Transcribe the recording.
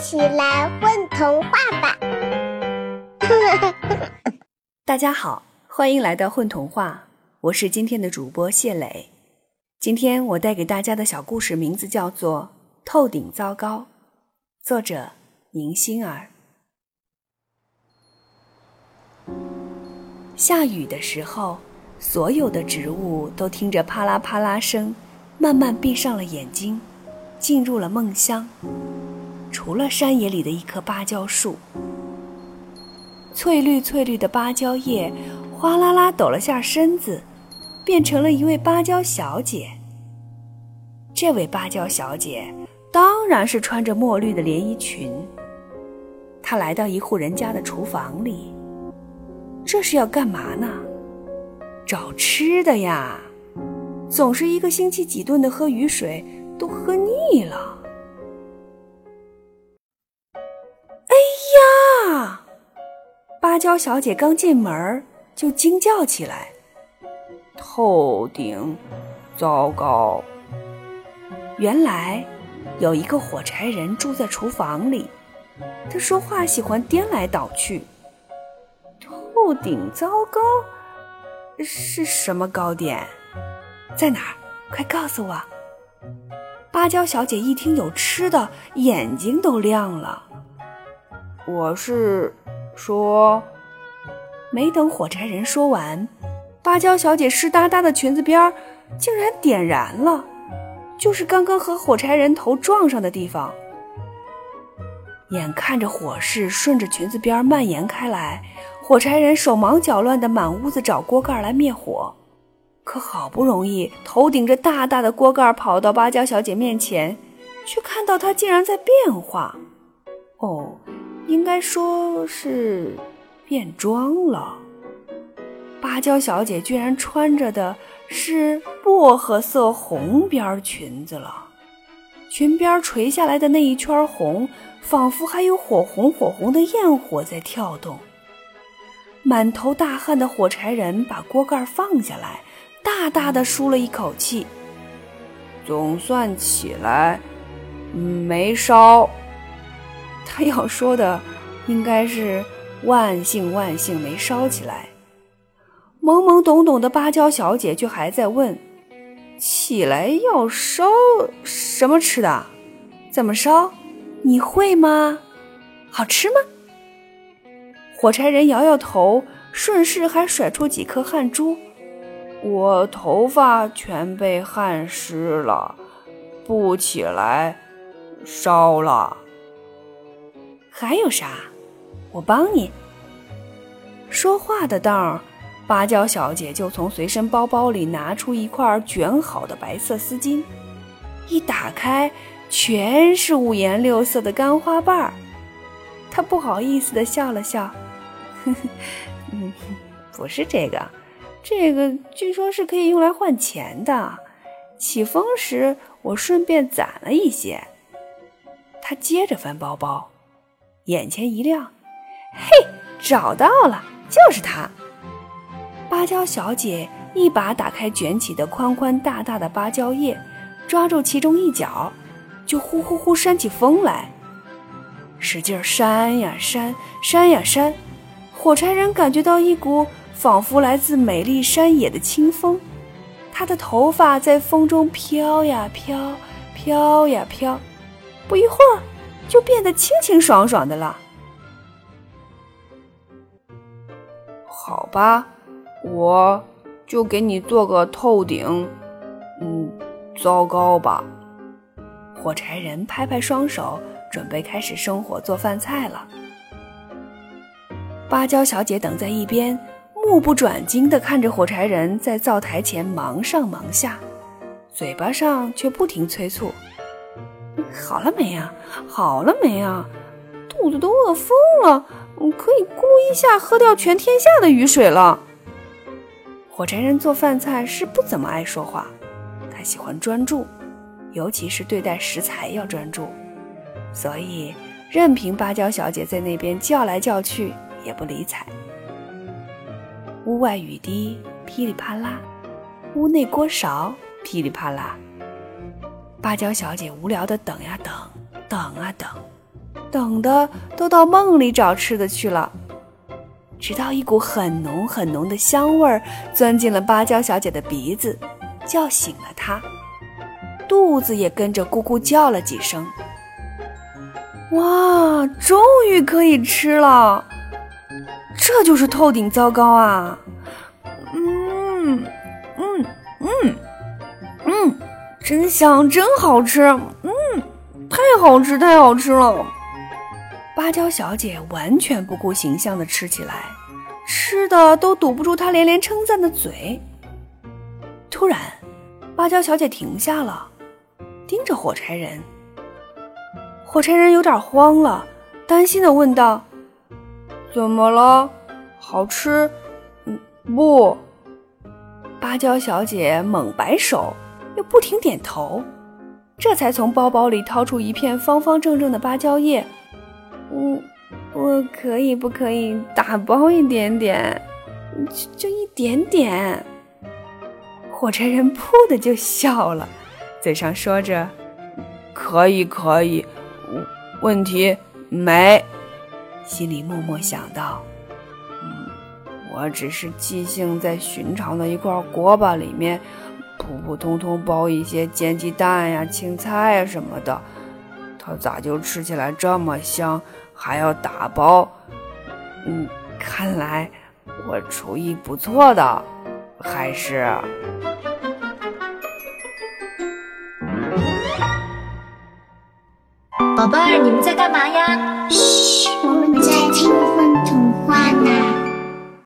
起来混童话吧！大家好，欢迎来到混童话，我是今天的主播谢磊。今天我带给大家的小故事名字叫做《透顶糟糕》，作者宁心儿。下雨的时候，所有的植物都听着啪啦啪啦声，慢慢闭上了眼睛，进入了梦乡。除了山野里的一棵芭蕉树，翠绿翠绿的芭蕉叶哗啦啦抖了下身子，变成了一位芭蕉小姐。这位芭蕉小姐当然是穿着墨绿的连衣裙。她来到一户人家的厨房里，这是要干嘛呢？找吃的呀！总是一个星期几顿的喝雨水，都喝腻了。啊芭蕉小姐刚进门就惊叫起来：“头顶，糟糕！”原来有一个火柴人住在厨房里，他说话喜欢颠来倒去。头顶糟糕是什么糕点？在哪儿？快告诉我！芭蕉小姐一听有吃的，眼睛都亮了。我是。说，没等火柴人说完，芭蕉小姐湿哒哒的裙子边竟然点燃了，就是刚刚和火柴人头撞上的地方。眼看着火势顺着裙子边蔓延开来，火柴人手忙脚乱的满屋子找锅盖来灭火，可好不容易头顶着大大的锅盖跑到芭蕉小姐面前，却看到她竟然在变化。哦。应该说是变装了。芭蕉小姐居然穿着的是薄荷色红边裙子了，裙边垂下来的那一圈红，仿佛还有火红火红的焰火在跳动。满头大汗的火柴人把锅盖放下来，大大的舒了一口气，总算起来，没烧。他要说的应该是万幸万幸没烧起来。懵懵懂懂的芭蕉小姐却还在问：“起来要烧什么吃的？怎么烧？你会吗？好吃吗？”火柴人摇摇头，顺势还甩出几颗汗珠：“我头发全被汗湿了，不起来烧了。”还有啥？我帮你。说话的当儿，芭蕉小姐就从随身包包里拿出一块卷好的白色丝巾，一打开，全是五颜六色的干花瓣儿。她不好意思的笑了笑，呵呵，嗯，不是这个，这个据说是可以用来换钱的。起风时我顺便攒了一些。她接着翻包包。眼前一亮，嘿，找到了，就是它！芭蕉小姐一把打开卷起的宽宽大大的芭蕉叶，抓住其中一角，就呼呼呼扇起风来，使劲扇呀扇，扇呀扇。火柴人感觉到一股仿佛来自美丽山野的清风，他的头发在风中飘呀飘，飘呀飘，不一会儿。就变得清清爽爽的了。好吧，我就给你做个透顶，嗯，糟糕吧。火柴人拍拍双手，准备开始生火做饭菜了。芭蕉小姐等在一边，目不转睛地看着火柴人在灶台前忙上忙下，嘴巴上却不停催促。好了没呀？好了没呀？肚子都饿疯了，可以咕一下喝掉全天下的雨水了。火柴人做饭菜是不怎么爱说话，他喜欢专注，尤其是对待食材要专注，所以任凭芭蕉小姐在那边叫来叫去也不理睬。屋外雨滴噼里啪啦，屋内锅勺噼里啪啦。芭蕉小姐无聊的等呀等，等啊等，等的都到梦里找吃的去了。直到一股很浓很浓的香味儿钻进了芭蕉小姐的鼻子，叫醒了她，肚子也跟着咕咕叫了几声。哇，终于可以吃了！这就是透顶糟糕啊！嗯嗯嗯嗯，真香，真好吃！嗯，太好吃，太好吃了！芭蕉小姐完全不顾形象的吃起来，吃的都堵不住她连连称赞的嘴。突然，芭蕉小姐停下了，盯着火柴人。火柴人有点慌了，担心的问道：“怎么了？好吃？嗯，不。”芭蕉小姐猛摆手，不停点头，这才从包包里掏出一片方方正正的芭蕉叶。“我，我可以不可以打包一点点？就就一点点。”火柴人噗的就笑了，嘴上说着：“可以，可以。”问题没，心里默默想到：“嗯，我只是即兴在寻常的一块锅巴里面，普普通通包一些煎鸡蛋呀、青菜呀什么的，它咋就吃起来这么香，还要打包？嗯，看来我厨艺不错的，还是……”宝贝儿，你们在干嘛呀？嘘，我们在听。